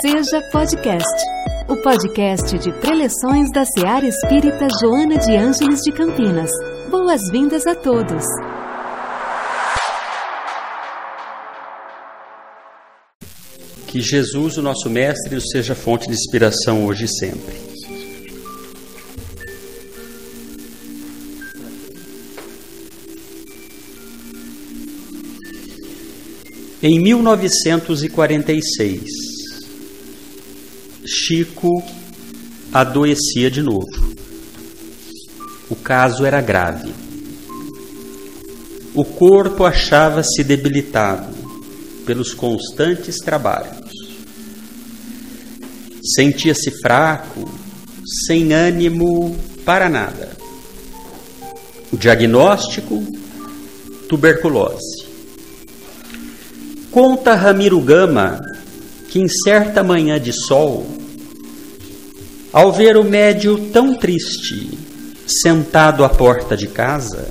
Seja Podcast, o podcast de preleções da Seara Espírita Joana de Ângeles de Campinas. Boas-vindas a todos. Que Jesus, o nosso Mestre, seja fonte de inspiração hoje e sempre. Em 1946, Chico adoecia de novo. O caso era grave. O corpo achava-se debilitado pelos constantes trabalhos. Sentia-se fraco, sem ânimo para nada. O diagnóstico: tuberculose. Conta Ramiro Gama que em certa manhã de sol, ao ver o médio tão triste, sentado à porta de casa,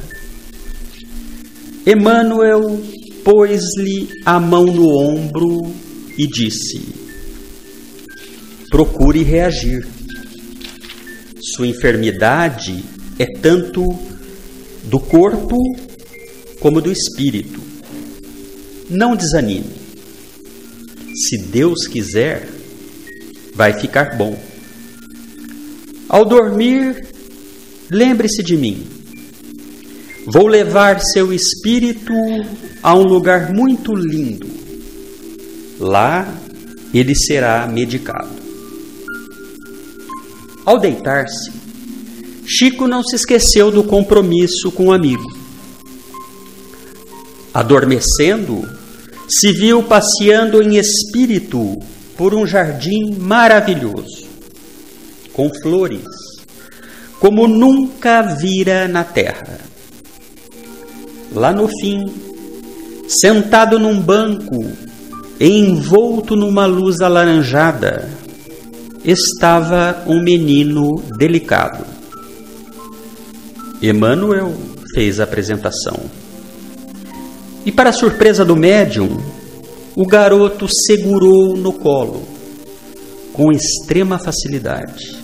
Emmanuel pôs-lhe a mão no ombro e disse: Procure reagir. Sua enfermidade é tanto do corpo como do espírito. Não desanime se Deus quiser, vai ficar bom. Ao dormir, lembre-se de mim. Vou levar seu espírito a um lugar muito lindo. Lá ele será medicado. Ao deitar-se, Chico não se esqueceu do compromisso com o amigo. Adormecendo, se viu passeando em espírito por um jardim maravilhoso, com flores, como nunca vira na terra. Lá no fim, sentado num banco, envolto numa luz alaranjada, estava um menino delicado. Emmanuel fez a apresentação. E, para surpresa do médium, o garoto segurou no colo com extrema facilidade.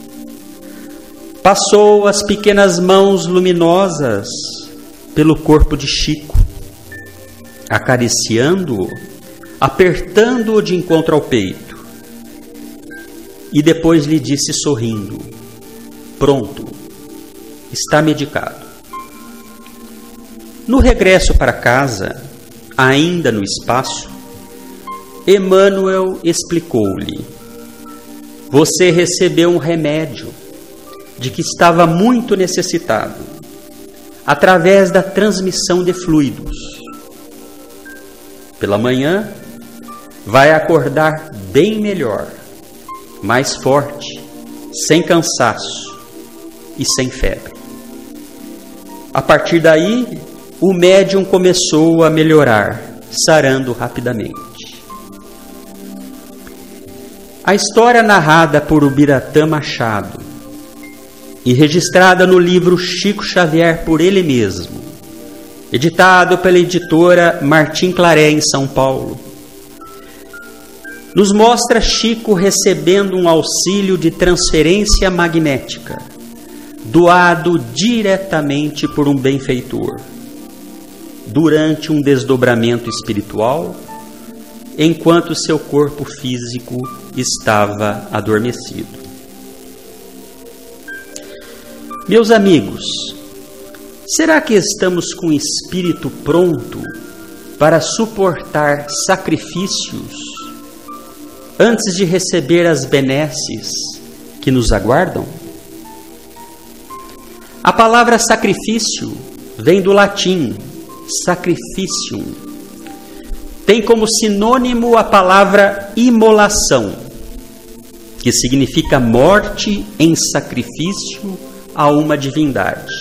Passou as pequenas mãos luminosas pelo corpo de Chico, acariciando-o, apertando-o de encontro ao peito. E depois lhe disse sorrindo: Pronto, está medicado. No regresso para casa, ainda no espaço, Emmanuel explicou-lhe: Você recebeu um remédio de que estava muito necessitado, através da transmissão de fluidos. Pela manhã, vai acordar bem melhor, mais forte, sem cansaço e sem febre. A partir daí, o médium começou a melhorar, sarando rapidamente. A história narrada por Ubiratã Machado e registrada no livro Chico Xavier por ele mesmo, editado pela editora Martim Claré em São Paulo, nos mostra Chico recebendo um auxílio de transferência magnética, doado diretamente por um benfeitor durante um desdobramento espiritual, enquanto seu corpo físico estava adormecido. Meus amigos, será que estamos com o espírito pronto para suportar sacrifícios antes de receber as benesses que nos aguardam? A palavra sacrifício vem do latim sacrificium. Tem como sinônimo a palavra imolação, que significa morte em sacrifício a uma divindade.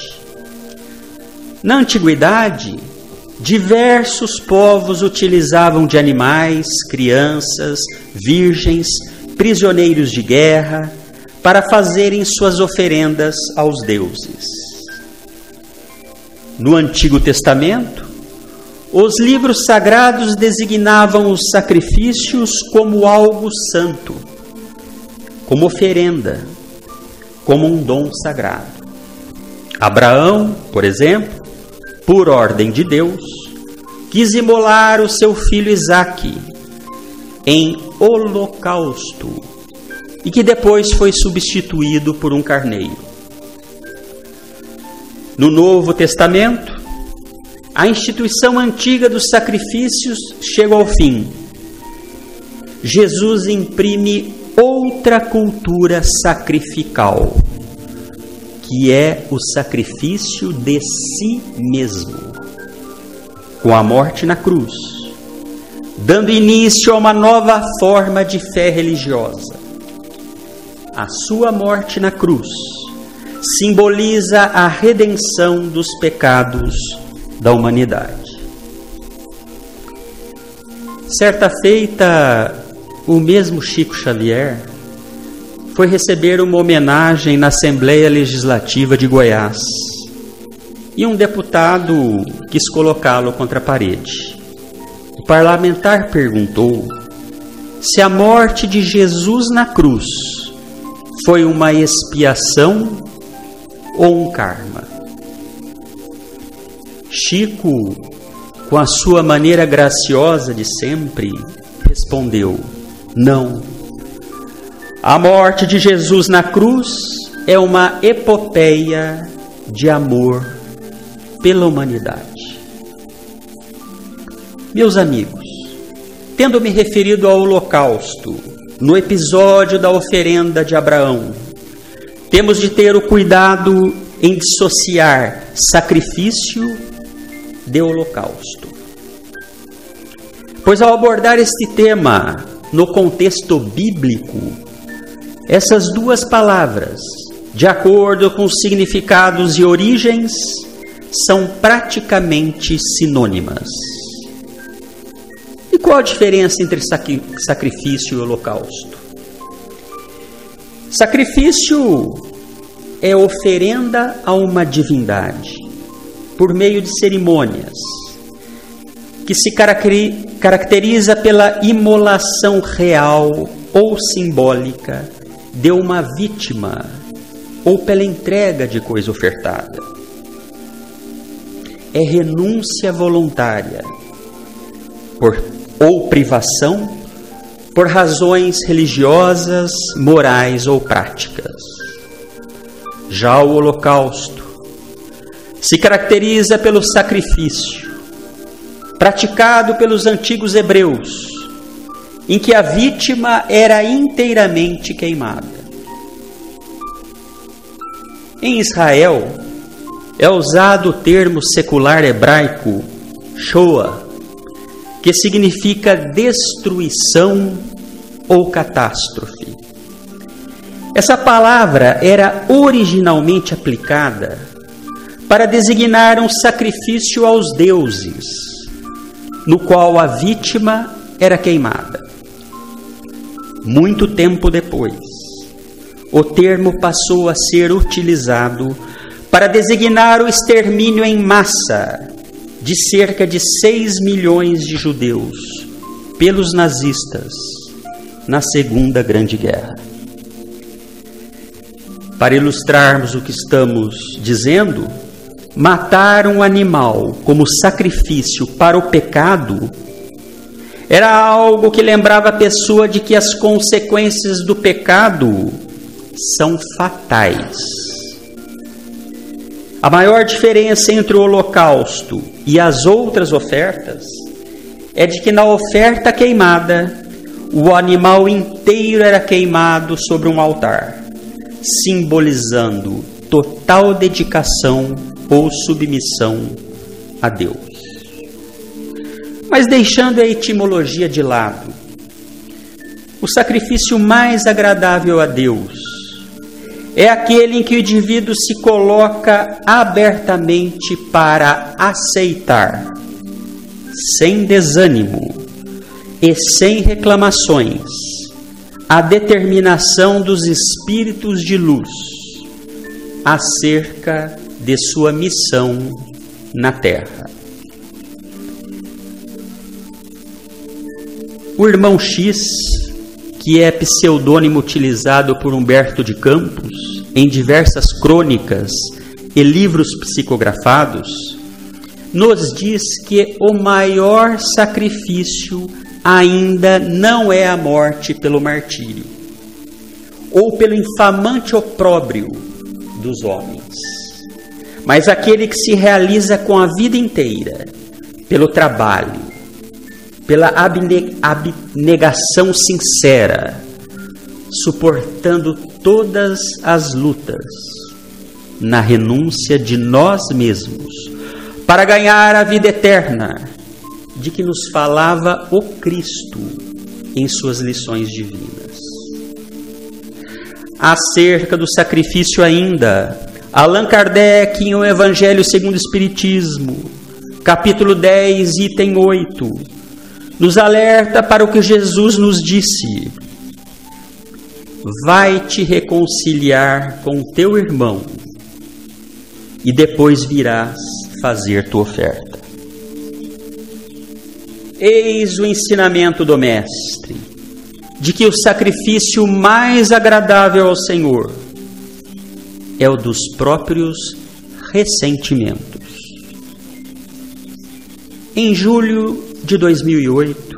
Na antiguidade, diversos povos utilizavam de animais, crianças, virgens, prisioneiros de guerra, para fazerem suas oferendas aos deuses. No Antigo Testamento, Os livros sagrados designavam os sacrifícios como algo santo, como oferenda, como um dom sagrado. Abraão, por exemplo, por ordem de Deus, quis imolar o seu filho Isaque em holocausto e que depois foi substituído por um carneiro. No Novo Testamento, a instituição antiga dos sacrifícios chega ao fim. Jesus imprime outra cultura sacrificial, que é o sacrifício de si mesmo, com a morte na cruz, dando início a uma nova forma de fé religiosa. A sua morte na cruz simboliza a redenção dos pecados da humanidade. Certa feita, o mesmo Chico Xavier foi receber uma homenagem na Assembleia Legislativa de Goiás e um deputado quis colocá-lo contra a parede. O parlamentar perguntou se a morte de Jesus na cruz foi uma expiação ou um karma. Chico, com a sua maneira graciosa de sempre, respondeu: Não. A morte de Jesus na cruz é uma epopeia de amor pela humanidade. Meus amigos, tendo me referido ao Holocausto, no episódio da oferenda de Abraão, temos de ter o cuidado em dissociar sacrifício de holocausto. Pois ao abordar este tema no contexto bíblico, essas duas palavras, de acordo com significados e origens, são praticamente sinônimas. E qual a diferença entre sacrifício e holocausto? Sacrifício é oferenda a uma divindade por meio de cerimônias que se caracteriza pela imolação real ou simbólica de uma vítima ou pela entrega de coisa ofertada. É renúncia voluntária por, ou privação por razões religiosas, morais ou práticas. Já o Holocausto se caracteriza pelo sacrifício praticado pelos antigos hebreus, em que a vítima era inteiramente queimada. Em Israel, é usado o termo secular hebraico Shoah, que significa destruição ou catástrofe. Essa palavra era originalmente aplicada para designar um sacrifício aos deuses, no qual a vítima era queimada. Muito tempo depois, o termo passou a ser utilizado para designar o extermínio em massa de cerca de 6 milhões de judeus pelos nazistas na Segunda Grande Guerra. Para ilustrarmos o que estamos dizendo, matar um animal como sacrifício para o pecado era algo que lembrava a pessoa de que as consequências do pecado são fatais. A maior diferença entre o holocausto e as outras ofertas é de que na oferta queimada, o animal inteiro era queimado sobre um altar, simbolizando total dedicação ou submissão a Deus. Mas deixando a etimologia de lado, o sacrifício mais agradável a Deus é aquele em que o indivíduo se coloca abertamente para aceitar, sem desânimo e sem reclamações, a determinação dos espíritos de luz acerca de sua missão na Terra. O irmão X que é pseudônimo utilizado por Humberto de Campos em diversas crônicas e livros psicografados, nos diz que o maior sacrifício ainda não é a morte pelo martírio ou pelo infamante opróbrio dos homens, mas aquele que se realiza com a vida inteira pelo trabalho, pela abnegação sincera, suportando todas as lutas, na renúncia de nós mesmos, para ganhar a vida eterna, de que nos falava o Cristo em suas lições divinas. Acerca do sacrifício ainda, Allan Kardec em O Evangelho segundo o Espiritismo, capítulo 10, item 8, nos alerta para o que Jesus nos disse: Vai te reconciliar com teu irmão e depois virás fazer tua oferta. Eis o ensinamento do Mestre, de que o sacrifício mais agradável ao Senhor é o dos próprios ressentimentos. Em julho de 2008,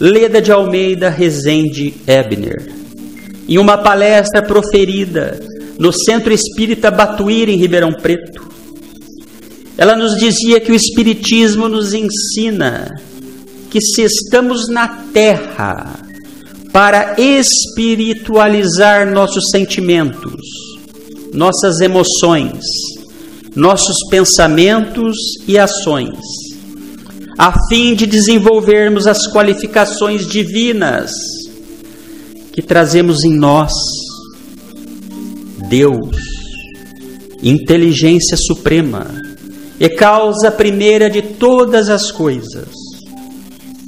Leda de Almeida Rezende Ebner, em uma palestra proferida no Centro Espírita Batuíra, em Ribeirão Preto, ela nos dizia que o Espiritismo nos ensina que se estamos na Terra para espiritualizar nossos sentimentos, nossas emoções, nossos pensamentos e ações, a fim de desenvolvermos as qualificações divinas que trazemos em nós. Deus, inteligência suprema, e causa primeira de todas as coisas,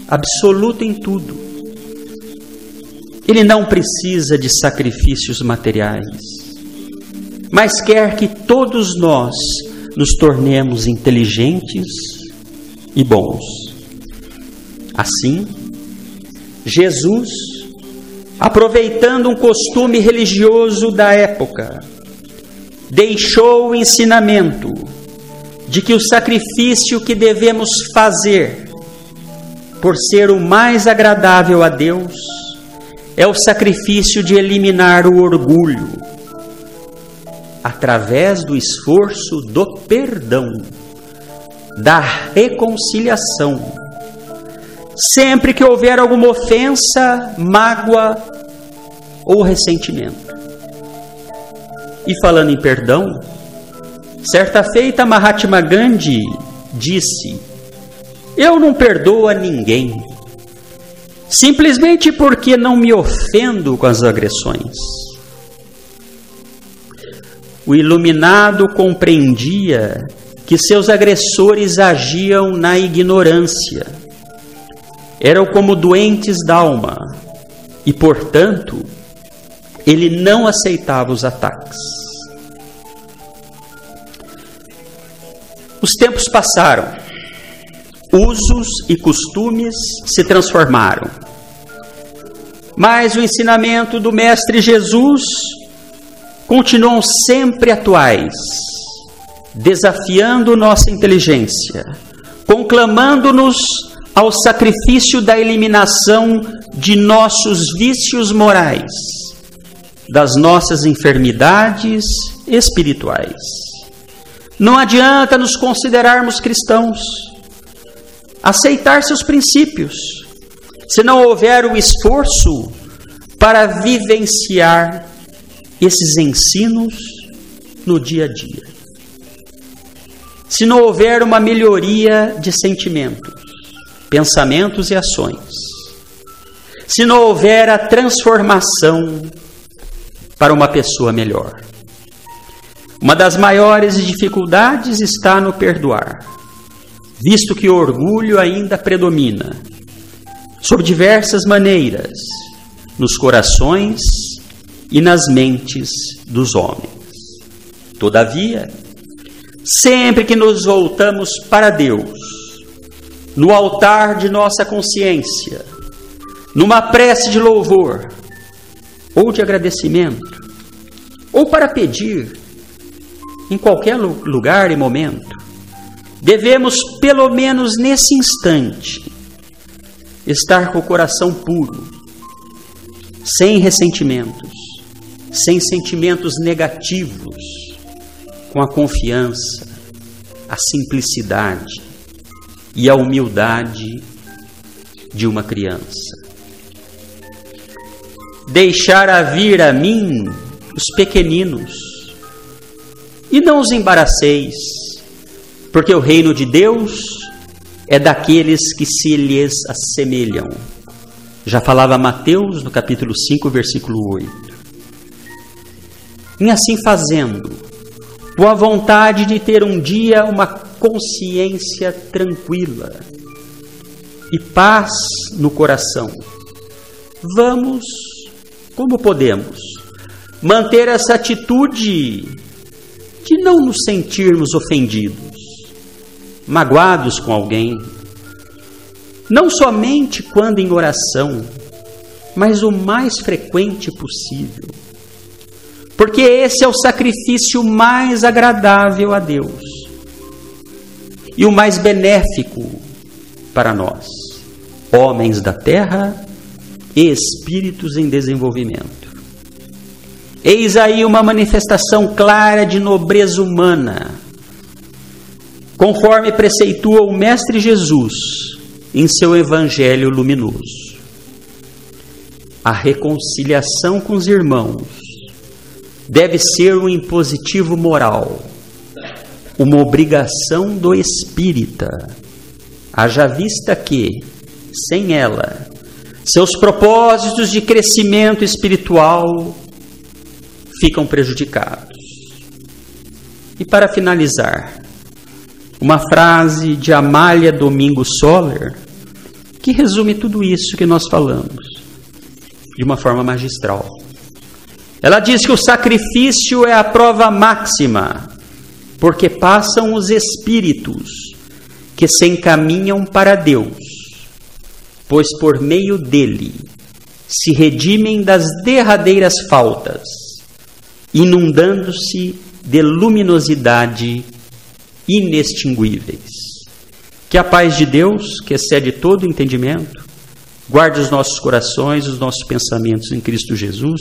absoluto em tudo. Ele não precisa de sacrifícios materiais, mas quer que todos nós nos tornemos inteligentes e bons. Assim, Jesus, aproveitando um costume religioso da época, deixou o ensinamento de que o sacrifício que devemos fazer, por ser o mais agradável a Deus, é o sacrifício de eliminar o orgulho, através do esforço do perdão da reconciliação. Sempre que houver alguma ofensa, mágoa ou ressentimento. E falando em perdão, certa feita Mahatma Gandhi disse: Eu não perdoo a ninguém, simplesmente porque não me ofendo com as agressões. O iluminado compreendia que seus agressores agiam na ignorância. Eram como doentes d'alma e, portanto, ele não aceitava os ataques. Os tempos passaram, usos e costumes se transformaram. Mas o ensinamento do Mestre Jesus continuam sempre atuais desafiando nossa inteligência, conclamando-nos ao sacrifício da eliminação de nossos vícios morais, das nossas enfermidades espirituais. Não adianta nos considerarmos cristãos, aceitar seus princípios, se não houver o esforço para vivenciar esses ensinos no dia a dia se não houver uma melhoria de sentimentos, pensamentos e ações, se não houver a transformação para uma pessoa melhor. Uma das maiores dificuldades está no perdoar, visto que o orgulho ainda predomina, sob diversas maneiras, nos corações e nas mentes dos homens. Todavia, Sempre que nos voltamos para Deus, no altar de nossa consciência, numa prece de louvor, ou de agradecimento, ou para pedir, em qualquer lugar e momento, devemos, pelo menos nesse instante, estar com o coração puro, sem ressentimentos, sem sentimentos negativos, com a confiança, a simplicidade e a humildade de uma criança. Deixar a vir a mim os pequeninos, e não os embaraceis, porque o reino de Deus é daqueles que se lhes assemelham. Já falava Mateus no capítulo 5, versículo 8. E assim fazendo, com a vontade de ter um dia uma consciência tranquila e paz no coração, vamos, como podemos, manter essa atitude de não nos sentirmos ofendidos, magoados com alguém, não somente quando em oração, mas o mais frequente possível. Porque esse é o sacrifício mais agradável a Deus e o mais benéfico para nós, homens da terra e espíritos em desenvolvimento. Eis aí uma manifestação clara de nobreza humana, conforme preceitua o Mestre Jesus em seu Evangelho luminoso. A reconciliação com os irmãos deve ser um impositivo moral, uma obrigação do espírita, haja vista que, sem ela, seus propósitos de crescimento espiritual ficam prejudicados. E para finalizar, uma frase de Amália Domingo Soller que resume tudo isso que nós falamos de uma forma magistral. Ela diz que o sacrifício é a prova máxima, porque passam os espíritos que se encaminham para Deus, pois por meio dele se redimem das derradeiras faltas inundando-se de luminosidade inextinguíveis. Que a paz de Deus, que excede todo entendimento, guarde os nossos corações, os nossos pensamentos em Cristo Jesus.